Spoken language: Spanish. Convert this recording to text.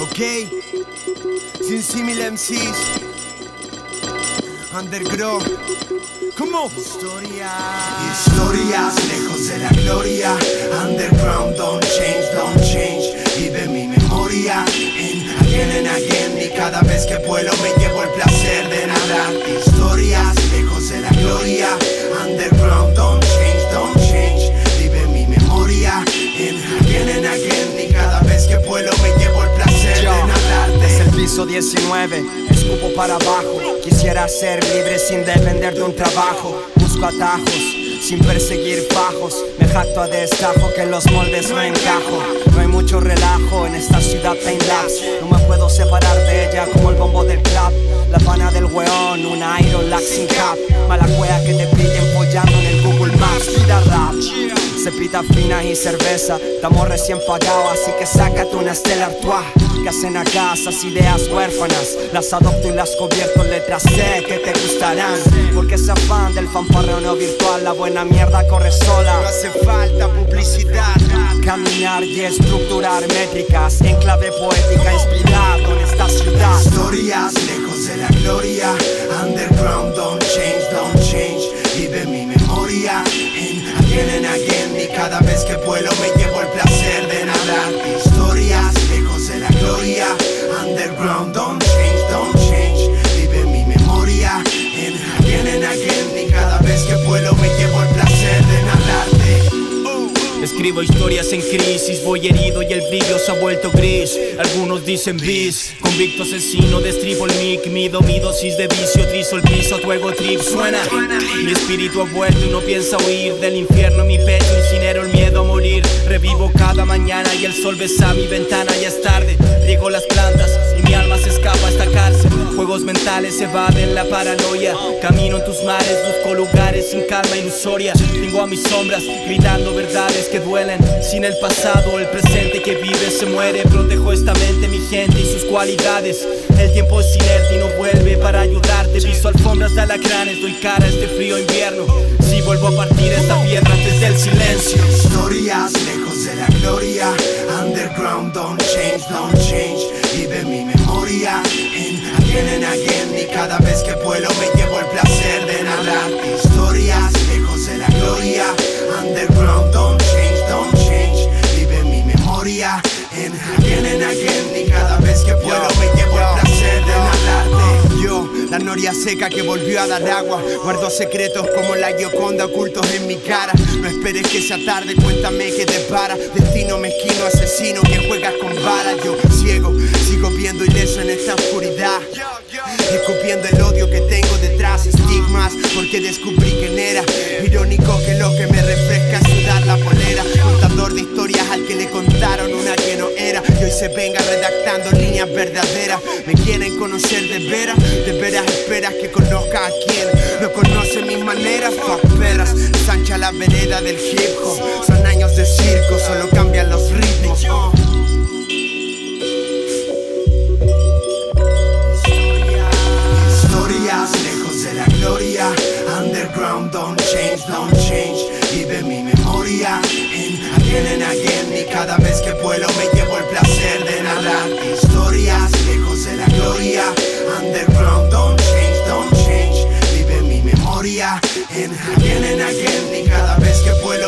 Ok, sin símil MCs, underground. ¿Cómo? Historia. Historias lejos de la gloria. Underground, don't change, don't change. Vive mi memoria en again and again. Y cada vez que vuelo me llevo Piso 19, escupo para abajo. Quisiera ser libre sin depender de un trabajo. Busco atajos, sin perseguir fajos. Me jacto a destajo que en los moldes no encajo. No hay mucho relajo en esta ciudad time lapse. No me puedo separar de ella como el bombo del club. La pana del weón, una Iron Lax sin cap. Mala cuea que te pillen follando en el Google Maps. Vida rap. Cepita fina y cerveza, estamos recién pagados, así que sácate una Stella Artois. Que hacen acá esas ideas huérfanas? Las adopto y las convierto en letras C que te gustarán. Porque ese afán del fanfarreo virtual, la buena mierda corre sola. No hace falta publicidad. Caminar y estructurar métricas en clave poética, inspirado en esta ciudad. Historias lejos de la gloria. Underground, don't vuelo me Escribo historias en crisis, voy herido y el brillo se ha vuelto gris. Algunos dicen bis, convicto asesino, destripo el mic, mido mi dosis de vicio, trizo el piso, tu ego trip suena. Mi espíritu ha vuelto y no piensa huir del infierno mi pecho, incinero el miedo a morir. Revivo cada mañana y el sol besa mi ventana, ya es tarde. Riego las plantas y mi alma escapa esta cárcel. Juegos mentales evaden la paranoia. Camino en tus mares, busco lugares sin calma ilusoria. Tengo a mis sombras gritando verdades que duelen. Sin el pasado, el presente que vive se muere. Protejo esta mente, mi gente y sus cualidades. El tiempo es inerte y no vuelve para ayudarte. Piso alfombras de alacranes, doy cara a este frío invierno. Si vuelvo a partir esta piedra antes del silencio. Historias lejos de la gloria. Underground, don't change, don't change. Memoria en again and again. Y cada vez que vuelo me llevo el placer de nadar. Historias lejos de la gloria. Underground, don't change, don't change. Vive mi memoria en again and again. Y cada vez que vuelo me llevo el placer de nadarte. Yo, la noria seca que volvió a dar agua. Guardo secretos como la Gioconda ocultos en mi cara. No esperes que sea tarde, cuéntame qué te para. Destino mezquino, asesino que juegas con balas. Esta oscuridad. Escupiendo el odio que tengo detrás, estigmas, porque descubrí quién era. Irónico que lo que me refresca es sudar la polera. Contador de historias al que le contaron una que no era. Y hoy se venga redactando líneas verdaderas. Me quieren conocer de veras, de veras esperas que conozca a quien no conoce mis maneras. Fuck perras, sancha la vereda del don't change, don't change. Vive mi memoria en again and again. Y cada vez que vuelo me llevo el placer de narrar Historias lejos de la gloria. Underground, don't change, don't change. Vive mi memoria en again and again. Y cada vez que vuelo